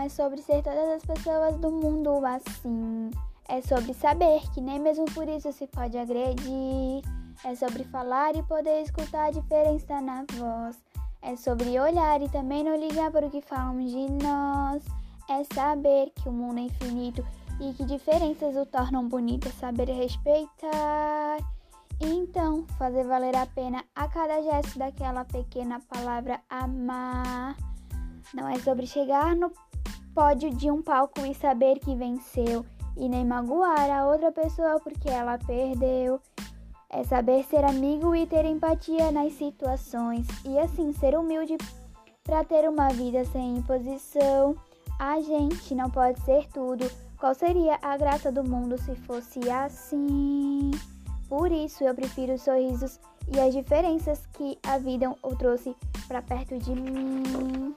é sobre ser todas as pessoas do mundo assim. É sobre saber que nem mesmo por isso se pode agredir. É sobre falar e poder escutar a diferença na voz. É sobre olhar e também não ligar para o que falam de nós. É saber que o mundo é infinito e que diferenças o tornam bonito. É saber respeitar. Então, fazer valer a pena a cada gesto daquela pequena palavra amar. Não é sobre chegar no pódio de um palco e saber que venceu e nem magoar a outra pessoa porque ela perdeu. É saber ser amigo e ter empatia nas situações e assim ser humilde para ter uma vida sem imposição. A gente não pode ser tudo. Qual seria a graça do mundo se fosse assim? Por isso eu prefiro os sorrisos e as diferenças que a vida o trouxe para perto de mim.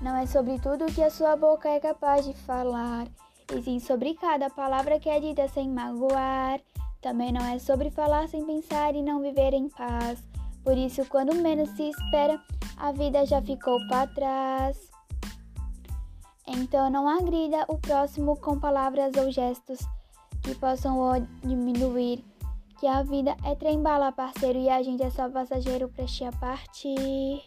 Não é sobre tudo que a sua boca é capaz de falar, e sim sobre cada palavra que é dita sem magoar. Também não é sobre falar sem pensar e não viver em paz. Por isso, quando menos se espera, a vida já ficou para trás. Então, não agrida o próximo com palavras ou gestos que possam o diminuir. Que a vida é trem bala, parceiro, e a gente é só passageiro, preste a partir.